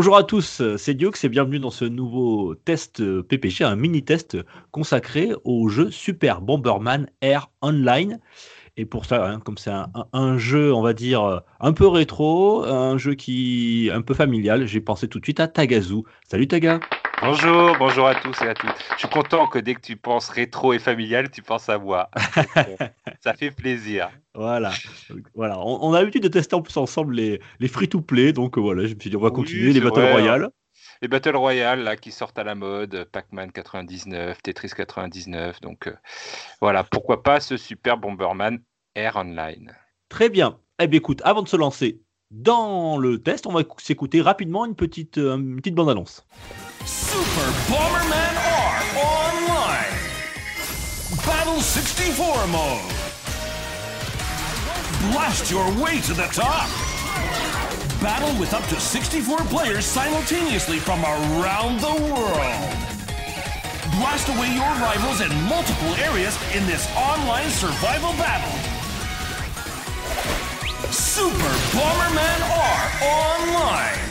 Bonjour à tous, c'est Diox et bienvenue dans ce nouveau test PPG, un mini-test consacré au jeu Super Bomberman Air Online. Et pour ça, hein, comme c'est un, un- jeu, on va dire, un peu rétro, un jeu qui un peu familial, j'ai pensé tout de suite à Tagazu. Salut Taga Bonjour, bonjour à tous et à toutes. Je suis content que dès que tu penses rétro et familial, tu penses à moi. Ça fait plaisir. Voilà, voilà. On, on a l'habitude de tester en plus ensemble les, les free-to-play, donc euh, voilà, je me suis dit on va Oui, continuer les Battle vrai, Royale. Les Battle Royale là, qui sortent à la mode, Pac-Man 99, Tetris 99. Donc euh, voilà, pourquoi pas ce super Bomberman Air Online? Très bien. Eh bien, écoute, avant de se lancer dans le test, on va écou- s'écouter rapidement une petite, euh, une petite bande-annonce. Super Bomberman R Online. Battle 64 mode. Blast your way to the top. Battle with up to 64 players simultaneously from around the world. Blast away your rivals in multiple areas in this online survival battle. Super Bomberman R Online.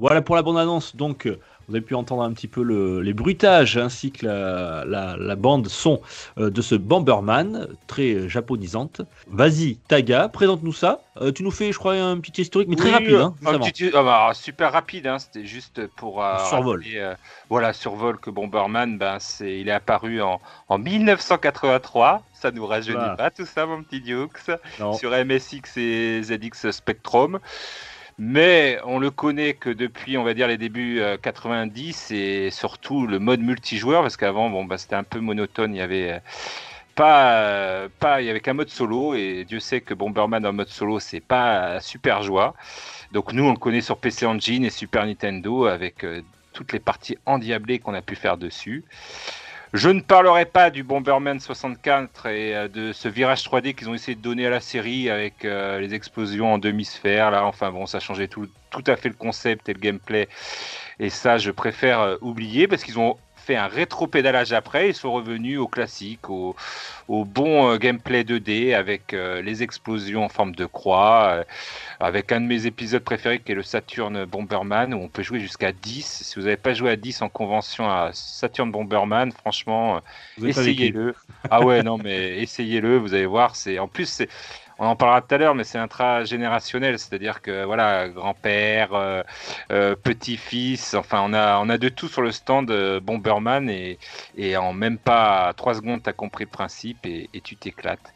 Voilà pour la bande-annonce. Donc, euh, vous avez pu entendre un petit peu le- les bruitages ainsi que la, la- la bande son euh, de ce Bomberman, très euh, japonisante. Vas-y, Taga, présente-nous ça. Euh, tu nous fais, je crois, un petit historique, mais très rapide. Hein, un vraiment. petit- ah bah, super rapide, hein, c'était juste pour euh, Survol. rappeler, euh, voilà, survol que Bomberman, ben, c'est, il est apparu en, en 1983. Ça nous rajeunit Voilà. pas tout ça, mon petit Dukes. Non. sur MSX et ZX Spectrum. Mais on le connaît que depuis, on va dire, les débuts euh, 90 et surtout le mode multijoueur, parce qu'avant, bon, bah, c'était un peu monotone. Il y avait euh, pas, euh, pas, il y avait qu'un mode solo et Dieu sait que Bomberman en mode solo, c'est pas euh, super joie. Donc nous, on le connaît sur PC Engine et Super Nintendo avec euh, toutes les parties endiablées qu'on a pu faire dessus. Je ne parlerai pas du Bomberman 64 et euh, de ce virage 3D qu'ils ont essayé de donner à la série avec euh, les explosions en demi-sphère. Là, enfin bon, ça changeait tout, à fait le concept et le gameplay. Et ça, je préfère euh, oublier parce qu'ils ont fait un rétro-pédalage après. Ils sont revenus au classique, au, au bon euh, gameplay 2D avec euh, les explosions en forme de croix, euh, avec un de mes épisodes préférés qui est le Saturn Bomberman où on peut jouer jusqu'à 10. Si vous n'avez pas joué à 10 en convention à Saturn Bomberman, franchement, essayez-le. Ah ouais, non, mais essayez-le, vous allez voir. C'est En plus, c'est- on en parlera tout à l'heure, mais c'est intragénérationnel, c'est-à-dire que voilà, grand-père, euh, euh, petit-fils, enfin, on a, on a de tout sur le stand euh, Bomberman et, en même pas trois secondes, tu as compris le principe et, et tu t'éclates.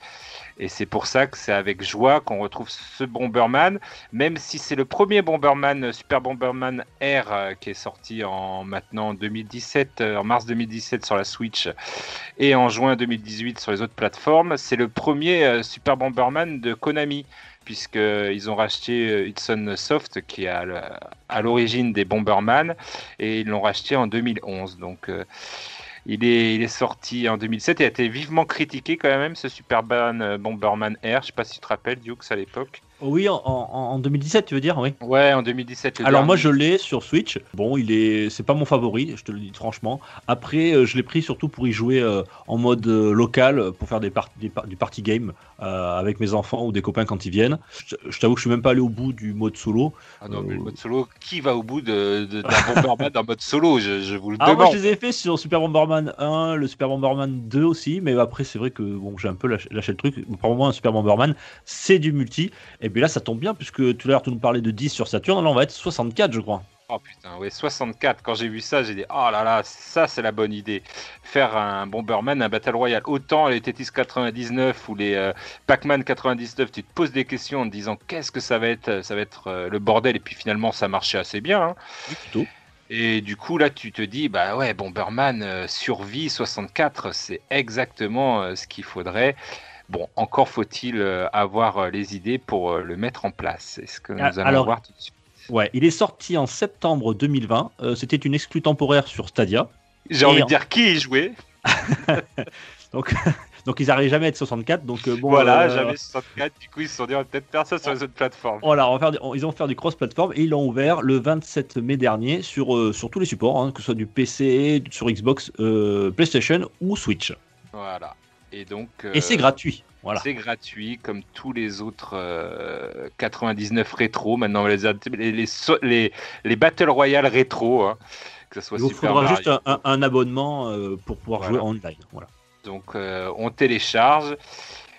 Et c'est pour ça que c'est avec joie qu'on retrouve ce Bomberman, même si c'est le premier Bomberman, Super Bomberman R, euh, qui est sorti en maintenant 2017, euh, en mars 2017 sur la Switch et en juin 2018 sur les autres plateformes. C'est le premier euh, Super Bomberman de Konami, puisqu'ils ont racheté Hudson Soft, qui est à l'origine des Bomberman, et ils l'ont racheté en 2011. Donc. Il est, sorti en 2007 et a été vivement critiqué quand même ce Superman euh, Bomberman R. Je sais pas si tu te rappelles, Dukes, à l'époque. Oui, en, en- en 2017, tu veux dire, oui. Ouais, en 2017. le Alors moi je l'ai sur Switch. Bon, il est, c'est pas mon favori, je te le dis franchement. Après, euh, je l'ai pris surtout pour y jouer euh, en mode euh, local, pour faire des, par- des par- du party game euh, avec mes enfants ou des copains quand ils viennent. Je, t'avoue que je suis même pas allé au bout du mode solo. Ah non, mais le mode solo, qui va au bout de, de- d'un Bomberman en mode solo? Je, je vous le Alors moi demande. je les ai fait sur Super Bomberman 1, le Super Bomberman 2 aussi, mais après c'est vrai que bon j'ai un peu lâché, lâché le truc. Pour moi un Super Bomberman c'est du multi. Et puis là ça tombe bien puisque tout à l'heure tu nous parlais de 10 sur Saturn, là on va être 64 je crois. Oh putain, ouais, 64. Quand j'ai vu ça, j'ai dit, oh là là, ça c'est la bonne idée. Faire un Bomberman, un Battle Royale. Autant les Tetris 99 ou les euh, Pac-Man 99, tu te poses des questions en te disant, qu'est-ce que ça va être Ça va être euh, le bordel. Et puis finalement, ça marchait assez bien. hein. Plutôt. Et du coup, là, tu te dis, bah ouais, Bomberman euh, survie 64, c'est exactement euh, ce qu'il faudrait. Bon, encore faut-il euh, avoir euh, les idées pour euh, le mettre en place. C'est ce que nous Ah, allons alors- voir tout de suite. Ouais, il est sorti en septembre 2020. Euh, C'était une exclue temporaire sur Stadia. J'ai envie en- de dire qui y jouait. donc, donc ils n'arrivent jamais à être 64. Donc bon, voilà, euh, jamais 64. Du coup, ils se sont dit, on va peut-être faire ça sur les autres plateformes. Voilà, on va faire on- ils ont fait du cross-platform et ils l'ont ouvert le 27 mai dernier sur, euh, sur tous les supports, hein, que ce soit du PC, sur Xbox, PlayStation ou Switch. Voilà. Et donc. Et c'est euh, gratuit. Voilà. C'est gratuit, comme tous les autres euh, 99 rétro. Maintenant, les, les, les, les, Battle Royale rétro, hein, que ce soit Il vous faudra Mario. juste un, un- un abonnement euh, pour pouvoir Voilà. jouer en online. Voilà. Donc, euh, on télécharge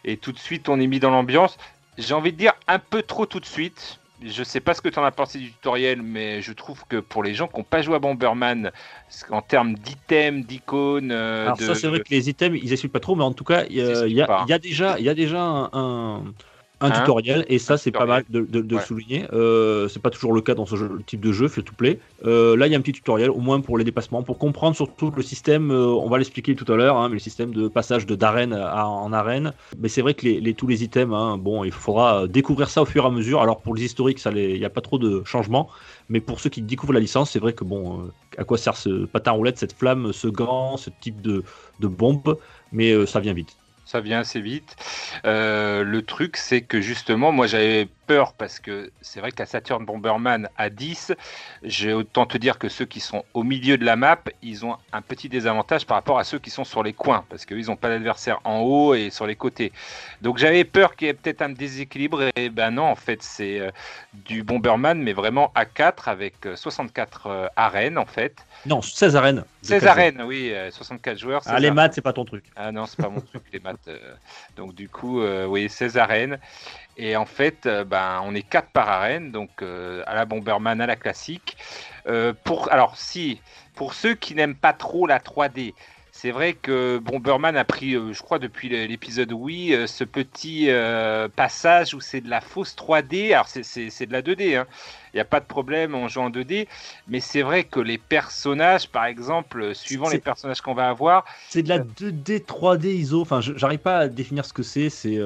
et tout de suite, on est mis dans l'ambiance. J'ai envie de dire un peu trop tout de suite. Je sais pas ce que tu en as pensé du tutoriel, mais je trouve que pour les gens qui n'ont pas joué à Bomberman, en termes d'items, d'icônes, euh, Alors de... ça c'est vrai que les items ils expliquent pas trop, mais en tout cas il y, a- déjà, il y a déjà un, un, un Hein tutoriel et ça c'est pas mal de, de- de Ouais. souligner. Euh, c'est pas toujours le cas dans ce jeu- type de jeu free to play. Euh, là il y a un petit tutoriel au moins pour les dépassements, pour comprendre surtout le système. euh, on va l'expliquer tout à l'heure, hein, mais le système de passage de d'arène à- en arène. Mais c'est vrai que les, les- tous les items, hein, bon il faudra découvrir ça au fur et à mesure. Alors pour les historiques ça il n'y a pas trop de changements. Mais pour ceux qui découvrent la licence, c'est vrai que bon, euh, à quoi sert ce patin roulette, cette flamme, ce gant, ce type de, de bombe, mais euh, ça vient vite. Ça vient assez vite. Euh, le truc, c'est que justement, moi j'avais peur parce que c'est vrai qu'à Saturn Bomberman à 10, j'ai autant te dire que ceux qui sont au milieu de la map, ils ont un petit désavantage par rapport à ceux qui sont sur les coins parce qu'ils n'ont pas l'adversaire en haut et sur les côtés. Donc j'avais peur qu'il y ait peut-être un déséquilibre et ben non, en fait, c'est euh, du Bomberman, mais vraiment à 4 avec euh, 64 euh, arènes en fait. Non, 16 arènes. de 16 quatre arènes, oui, euh, 64 joueurs. Ah, 16 les maths, c'est pas ton truc. Ah non, c'est pas mon truc, les maths. euh. Donc du coup, euh, oui, 16 arènes. Et en fait, euh, ben, on est 4 par arène, donc euh, à la Bomberman, à la classique. Euh, pour, alors si, pour ceux qui n'aiment pas trop la 3D, c'est vrai que Bomberman a pris, euh, je crois depuis l'épisode Wii, euh, ce petit passage où c'est de la fausse 3D. Alors c'est- c'est c'est de la 2D, hein. il n'y a pas de problème en jouant en 2D, mais c'est vrai que les personnages, par exemple, suivant les personnages qu'on va avoir, C'est de la 2D, 3D ISO. Enfin, je- j'arrive pas à définir ce que c'est. C'est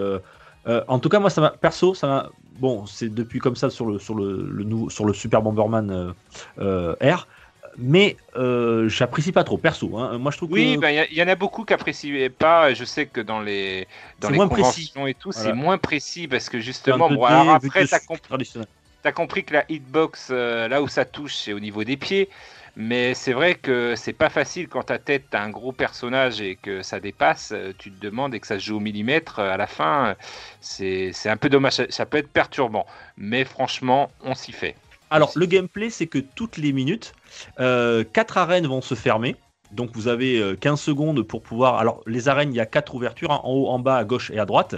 euh, en tout cas moi, ça m'a perso, ça m'a. Bon, c'est depuis comme ça sur le sur le, le nouveau sur le Super Bomberman euh, euh, R, mais euh, j'apprécie pas trop perso. hein. Moi, je trouve Oui, que ben, il y il en a beaucoup qui apprécient pas. Je sais que dans les dans les moins conventions et tout, c'est moins précis parce que justement, 2D, bon, alors après, t'as compris, compris que la hitbox, là où ça touche, c'est au niveau des pieds. Mais c'est vrai que c'est pas facile quand ta tête t'as un gros personnage et que ça dépasse, euh, tu te demandes et que ça se joue au millimètre, euh, à la fin, euh, c'est un peu dommage, ça, peut être perturbant. Mais franchement, on s'y fait. Alors, le gameplay, c'est que toutes les minutes, quatre arènes vont se fermer. Donc, vous avez euh, 15 secondes pour pouvoir. Alors, les arènes, il y a quatre ouvertures, hein, en haut, en bas, à gauche et à droite.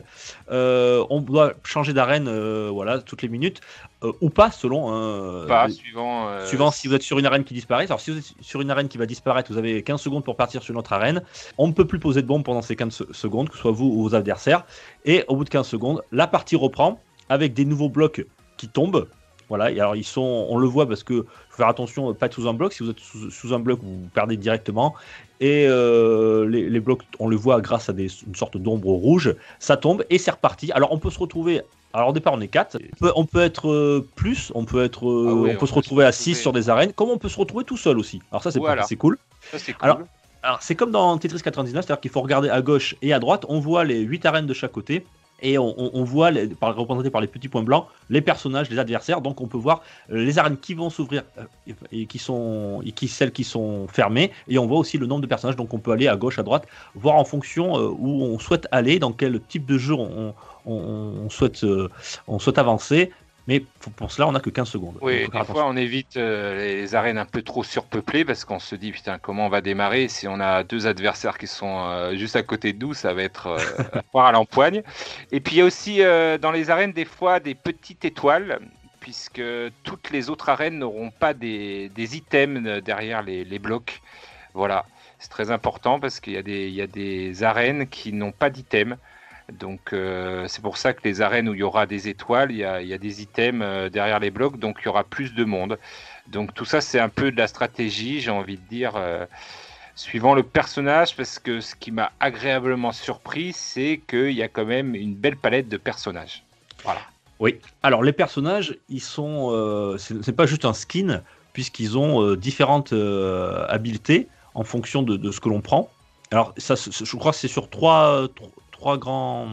Euh, on doit changer d'arène euh, voilà, toutes les minutes, euh, ou pas, selon. hein, Pas suivant. euh, Suivant si vous êtes sur une arène qui disparaît. Alors, si vous êtes sur une arène qui va disparaître, vous avez 15 secondes pour partir sur une autre arène. On ne peut plus poser de bombe pendant ces 15 se- secondes, que ce soit vous ou vos adversaires. Et au bout de 15 secondes, la partie reprend avec des nouveaux blocs qui tombent. Voilà, et alors ils sont, on le voit parce que faut faire attention, euh, pas être sous un bloc. Si vous êtes sous, sous un bloc, vous perdez directement. Et euh, les, les blocs, on le voit grâce à des, une sorte d'ombre rouge. Ça tombe et c'est reparti. Alors on peut se retrouver. Alors au départ on est 4. On peut, on peut être euh, plus, on peut être, euh, Ah oui, on peut se retrouver à 6 retrouver. sur des arènes, comme on peut se retrouver tout seul aussi. Alors ça c'est Voilà. cool. ça, cool. Alors, Alors, c'est comme dans Tetris 99, c'est-à-dire qu'il faut regarder à gauche et à droite. On voit les 8 arènes de chaque côté. Et on, voit, par, représentés par les petits points blancs, les personnages, les adversaires. Donc, on peut voir les arènes qui vont s'ouvrir euh, et, qui sont, celles qui sont fermées. Et on voit aussi le nombre de personnages. Donc, on peut aller à gauche, à droite, voir en fonction euh, où on souhaite aller, dans quel type de jeu on, euh, on souhaite avancer. Mais pour, cela, on n'a que 15 secondes. Oui, des fois on évite euh, les, arènes un peu trop surpeuplées parce qu'on se dit putain comment on va démarrer? Si on a deux adversaires qui sont euh, juste à côté de nous, ça va être euh, à voir à l'empoigne. Et puis il y a aussi dans les arènes des fois des petites étoiles puisque toutes les autres arènes n'auront pas des, des items derrière les, les blocs. Voilà, c'est très important parce qu'il y a des arènes qui n'ont pas d'items. Donc euh, c'est pour ça que les arènes où il y aura des étoiles, il y a, des items euh, derrière les blocs, donc il y aura plus de monde. Donc tout ça c'est un peu de la stratégie, j'ai envie de dire, euh, suivant le personnage, parce que ce qui m'a agréablement surpris, c'est qu'il y a quand même une belle palette de personnages. Voilà. Oui. Alors les personnages, ils sont, c'est pas juste un skin puisqu'ils ont différentes habiletés en fonction de, ce que l'on prend. Alors, ça, je crois que c'est sur trois, trois, grands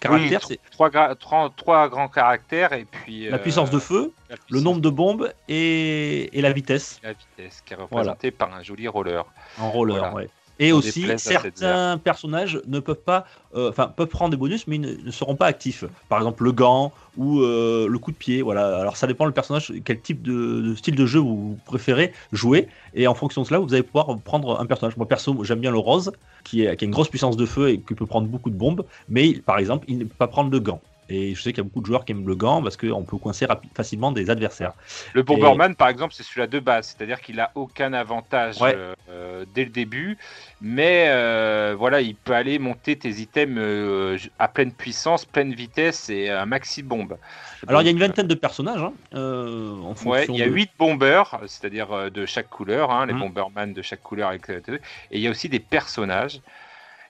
caractères. Oui, trois, gra- trois- trois grands caractères et puis la euh, puissance de feu, le nombre de bombes et, et la vitesse la vitesse qui est représentée par un joli roller. en roller. Voilà. ouais. Et On aussi, certains personnages ne peuvent pas, euh, enfin, peuvent prendre des bonus, mais ils ne, ne seront pas actifs. Par exemple, le gant ou euh, le coup de pied. Voilà. Alors, ça dépend le personnage, quel type de, de style de jeu vous préférez jouer. Et en fonction de cela, vous allez pouvoir prendre un personnage. Moi, perso, j'aime bien le rose, qui, est, qui a une grosse puissance de feu et qui peut prendre beaucoup de bombes. Mais, par exemple, il ne peut pas prendre le gant. Et je sais qu'il y a beaucoup de joueurs qui aiment le gant parce qu'on peut coincer facilement des adversaires. Le Bomberman, par exemple, c'est celui-là de base, c'est-à-dire qu'il a aucun avantage Ouais. euh, dès le début, mais euh, voilà, il peut aller monter tes items euh, à pleine puissance, pleine vitesse et un maxi bombe. Alors, il y a une vingtaine de personnages hein, en Ouais, il y a de- 8 bombers, c'est-à-dire de chaque couleur, hein, les Mhm. Bomberman de chaque couleur, avec, et il y a aussi des personnages.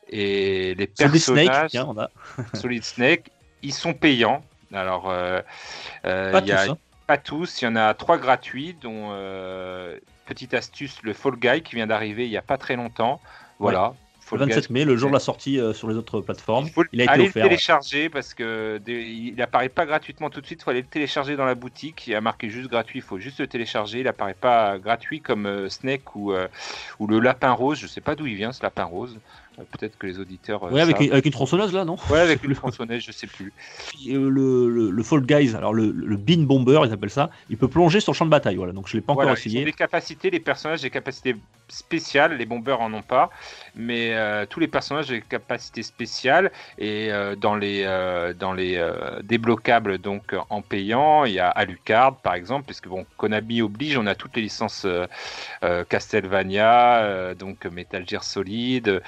Et les Solid personnages, Snake, tiens, on a. Solid Snake, ils sont payants. Alors, euh, euh, Pas y a tous, hein. pas tous, il y en a trois gratuits, dont euh, petite astuce, le Fall Guy qui vient d'arriver il n'y a pas très longtemps. Voilà. Le Fall Guy, 27 mai, le jour de la sortie euh, sur les autres plateformes. il a été offert. le ouais. télécharger parce que des- il apparaît pas gratuitement tout de suite. Il faut aller le télécharger dans la boutique. Il a marqué juste gratuit. Il faut juste le télécharger. Il apparaît pas gratuit comme euh, Snake ou, euh, ou le lapin rose. Je sais pas d'où il vient ce lapin rose. Peut-être que les auditeurs. euh, Ouais, avec savent. une, avec une tronçonneuse là, non? Ouais, avec une tronçonneuse, je sais plus. Euh, le, le, le Fall Guys, alors le, le Bean Bomber, ils appellent ça, il peut plonger sur le champ de bataille. Voilà, donc je l'ai pas Voilà, encore essayé. des capacités, les personnages des capacités spéciales, les bombers en ont pas, mais euh, tous les personnages ont des capacités spéciales et euh, dans les euh, dans les débloquables donc en payant, il y a Alucard par exemple, puisque bon Konami oblige, on a toutes les licences Castlevania, donc Metal Gear Solid,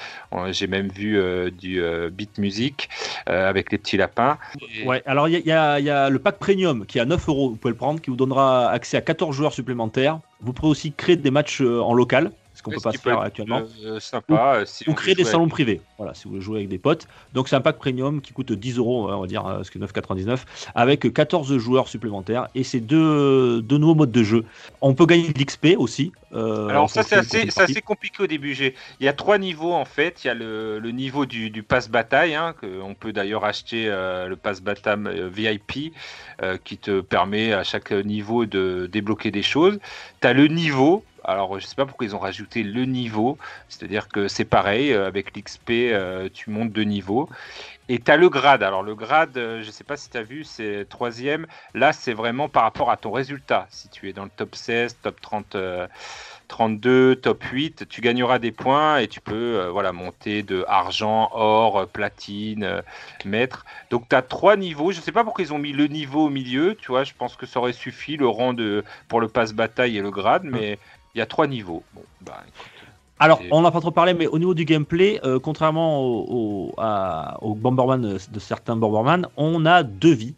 j'ai même vu du Beat Music avec les petits lapins. Ouais, alors il y, y y a le pack premium qui est à 9 euros, vous pouvez le prendre, qui vous donnera accès à 14 joueurs supplémentaires. Vous pourrez aussi créer des matchs euh, en local, qu'on peut pas se faire actuellement. euh, sympa. euh, si Ou on créer veut des salons avec- privés, voilà, si vous voulez jouer avec des potes. Donc c'est un pack premium qui coûte 10 euros, on va dire, euh, ce que 9,99, avec 14 joueurs supplémentaires et c'est deux, deux nouveaux modes de jeu. On peut gagner de l'XP aussi. euh, Alors ça c'est assez, compliqué au début. Il y a trois niveaux en fait. Il y a le, le niveau du, du pass bataille, hein, que on peut d'ailleurs acheter euh, le pass bataille VIP, qui te permet à chaque niveau de débloquer des choses. Tu as le niveau. Alors je sais pas pourquoi ils ont rajouté le niveau. C'est-à-dire que c'est pareil euh, avec l'XP, euh, tu montes de niveau. Et tu as le grade. Alors le grade, euh, je sais pas si tu as vu, c'est troisième. Là, c'est vraiment par rapport à ton résultat. Si tu es dans le top 16, top 30, euh, 32, top 8, tu gagneras des points et tu peux euh, voilà, monter de argent, or, platine, euh, maître. Donc tu as trois niveaux. Je sais pas pourquoi ils ont mis le niveau au milieu. Tu vois, je pense que ça aurait suffi le rang de, pour le passe bataille et le grade, mais il y a trois niveaux. Bon, bah, écoute, Alors, on n'a pas trop parlé, mais au niveau du gameplay, euh, contrairement au, au, à- au Bomberman euh, de certains Bomberman, on a deux vies.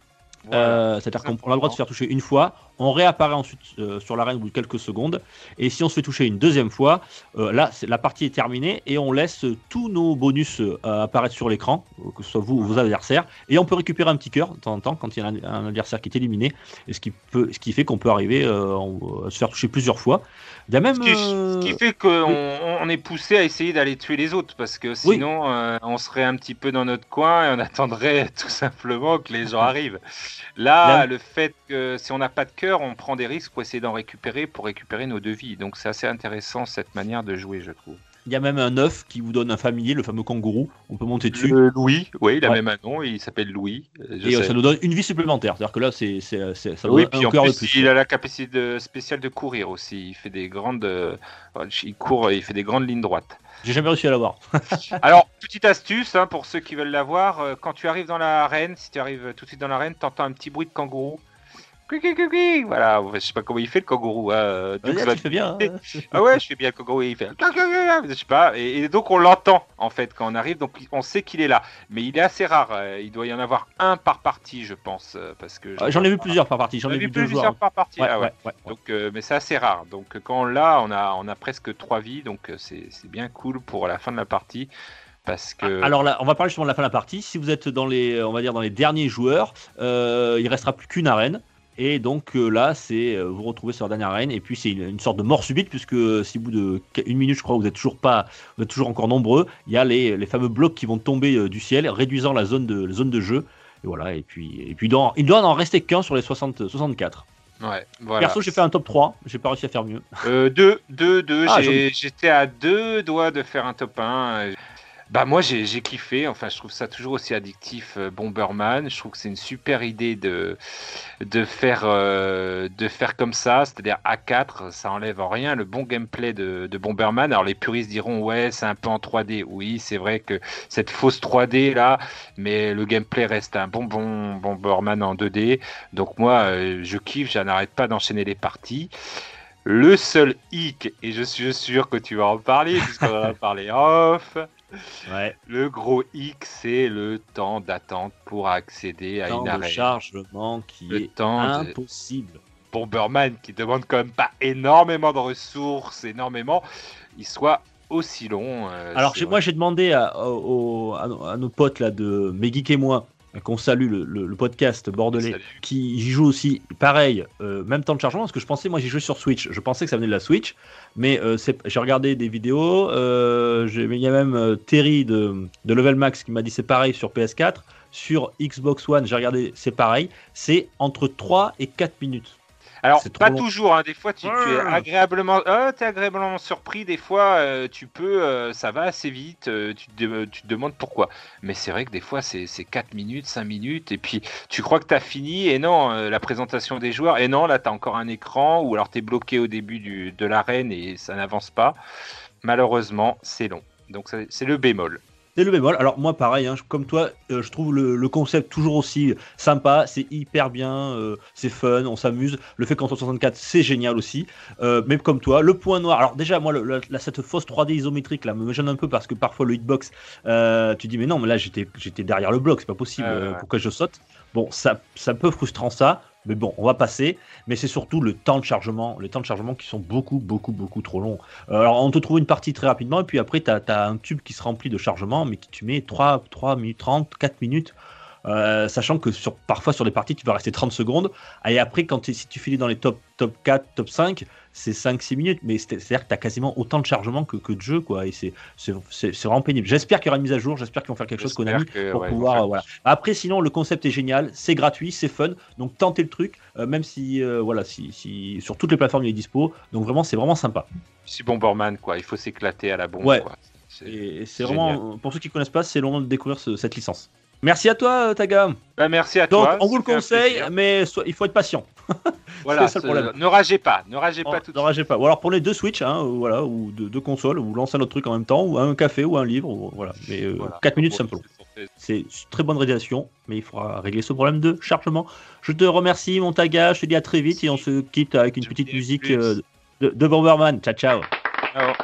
Voilà. Euh, C'est-à-dire qu'on a le droit de se faire toucher une fois, on réapparaît ensuite euh, sur l'arène au bout de quelques secondes, et si on se fait toucher une deuxième fois, euh, là, la partie est terminée et on laisse tous nos bonus apparaître sur l'écran, que ce soit vous ou vos adversaires, et on peut récupérer un petit cœur de temps en temps quand il y a un, un adversaire qui est éliminé, et ce qui, peut, ce qui fait qu'on peut arriver à se faire toucher plusieurs fois. Même. Ce qui, ce qui fait qu'on on est poussé à essayer d'aller tuer les autres parce que sinon on serait un petit peu dans notre coin et on attendrait tout simplement que les gens arrivent. Là, le fait que si on n'a pas de cœur, on prend des risques pour essayer d'en récupérer pour récupérer nos devis. Donc c'est assez intéressant cette manière de jouer, je trouve. Il y a même un œuf qui vous donne un familier, le fameux kangourou. On peut monter dessus. Le Louis, oui, il a Ouais. même un nom, il s'appelle Louis. euh, je Et euh, sais. ça nous donne une vie supplémentaire. C'est-à-dire que là, c'est, c'est, c'est- ça Oui, donne puis un de plus, il a la capacité de- spéciale de courir aussi. Il fait des grandes, euh, il court, il fait des grandes lignes droites. J'ai jamais réussi à l'avoir. Alors, petite astuce hein, pour ceux qui veulent l'avoir, euh, quand tu arrives dans l'arène, si tu arrives tout de suite dans l'arène, t'entends un petit bruit de kangourou. Voilà, je sais pas comment il fait le kangourou. hein, euh, Dux là, tu fais bien. hein. Ah ouais, je fais bien le kangourou. Il fait. Je sais pas. Et, et donc on l'entend en fait quand on arrive, donc on sait qu'il est là. Mais il est assez rare. euh, Il doit y en avoir un par partie, je pense, euh, parce que. Ah, J'en ai vu plusieurs par partie. J'en ai vu plusieurs par partie. Ouais, ah ouais. ouais. Donc, euh, mais c'est assez rare. Donc, quand on l'a, on a, on a presque trois vies. Donc, c'est c'est bien cool pour la fin de la partie. Parce que. Alors là, on va parler justement de la fin de la partie. Si vous êtes dans les, on va dire dans les derniers joueurs, euh, il restera plus qu'une arène. Et donc euh, là, c'est euh, vous retrouvez sur la dernière arène. Et puis c'est une, une sorte de mort subite, puisque euh, si au bout de une minute, je crois, vous êtes toujours pas, vous êtes toujours encore nombreux, il y a les, les fameux blocs qui vont tomber du ciel, réduisant la zone de, la zone de jeu. Et voilà, et puis, et puis dans, il doit en rester qu'un sur les 60, 64. Ouais, voilà. Perso, j'ai fait un top 3, j'ai pas réussi à faire mieux. Euh, deux, deux, deux. Ah, j'ai- J'étais à deux doigts de faire un top 1. Bah moi j'ai kiffé, enfin je trouve ça toujours aussi addictif euh, Bomberman, je trouve que c'est une super idée de, de, faire, euh, de faire comme ça, c'est-à-dire A4, ça enlève en rien le bon gameplay de, de Bomberman. Alors les puristes diront ouais c'est un peu en 3D, oui c'est vrai que cette fausse 3D là, mais le gameplay reste un bon bon Bomberman en 2D, donc moi euh, je kiffe, je n'arrête pas d'enchaîner les parties. Le seul hic, et je suis sûr que tu vas en parler, puisqu'on en a parlé off, Ouais, le gros hic, c'est le temps d'attente pour accéder à temps une arène. chargement qui Le est temps de impossible. Bomberman, qui demande quand même pas énormément de ressources, énormément, il soit aussi long. euh, Alors moi j'ai demandé à nos potes là de Megeek et moi, qu'on salue le, le- le podcast bordelais, Salut. qui y joue aussi pareil, euh, même temps de chargement, parce que je pensais, moi j'ai joué sur Switch, je pensais que ça venait de la Switch, mais euh, j'ai regardé des vidéos, euh, il y a même Terry de, de Level Max qui m'a dit c'est pareil sur PS4, sur Xbox One j'ai regardé c'est pareil, c'est entre 3 et 4 minutes. Alors, pas long. toujours, hein, des fois tu, tu es Ouais. agréablement, euh, surpris, des fois euh, tu peux, euh, ça va assez vite, euh, tu, te, de- tu te demandes pourquoi. Mais c'est vrai que des fois c'est c'est 4 minutes, 5 minutes, et puis tu crois que tu as fini, et non, euh, la présentation des joueurs, et non, là tu as encore un écran, ou alors tu es bloqué au début du, de l'arène et ça n'avance pas. Malheureusement, c'est long. Donc c'est le bémol. C'est le bémol. Alors moi pareil, hein, comme toi, euh, je trouve le, le concept toujours aussi sympa, c'est hyper bien, euh, c'est fun, on s'amuse. Le fait qu'en 64 c'est génial aussi. Euh, mais comme toi, le point noir. Alors déjà moi, le- le- la- cette fausse 3D isométrique là me gêne un peu parce que parfois le hitbox, euh, tu dis mais non, mais là j'étais j'étais derrière le bloc, c'est pas possible. Pourquoi je saute Bon, ça ça peut frustrant ça. Mais bon, on va passer. Mais c'est surtout le temps de chargement, les temps de chargement qui sont beaucoup, beaucoup, beaucoup trop longs. Euh, alors, on te trouve une partie très rapidement, et puis après, tu as, un tube qui se remplit de chargement, mais qui tu mets 3, 3 minutes 30, 4 minutes. Euh, sachant que sur, parfois sur les parties, tu vas rester 30 secondes. Et après, quand si tu finis dans les top, top 4, top 5, c'est 5-6 minutes. Mais c'est- c'est-à-dire que tu as quasiment autant de chargement que, que de jeu. Quoi, et c'est vraiment pénible. J'espère qu'il y aura une mise à jour. J'espère qu'ils vont faire quelque chose Konami J'espère que, pour ouais, pouvoir. faire euh, voilà. Après, sinon, le concept est génial. C'est gratuit, c'est fun. Donc, tentez le truc. euh, même si, euh, voilà, si, si sur toutes les plateformes il est dispo. Donc, vraiment, c'est vraiment sympa. C'est Bomberman, quoi. Il faut s'éclater à la bombe. Ouais. C'est- Et c'est Génial. vraiment, pour ceux qui connaissent pas, c'est long de découvrir ce- cette licence. Merci à toi, Taga. Bah, merci à Donc, toi. on vous ça le conseille, mais so- il faut être patient. Voilà, c'est ça le problème. ne ragez pas, ne ragez Oh, pas tout de ne ragez pas. Ou alors prenez deux Switch, hein, ou voilà, ou deux, deux consoles, ou lancez un autre truc en même temps, ou un café, ou un livre, ou voilà. Mais euh, Voilà. 4 minutes, Bon, c'est un peu long. c'est très bonne réalisation, mais il faudra régler ce problème de chargement. Je te remercie, mon Taga. Je te dis à très vite et on se quitte avec une Je petite musique euh, de, de Bomberman. Ciao, ciao. Alors,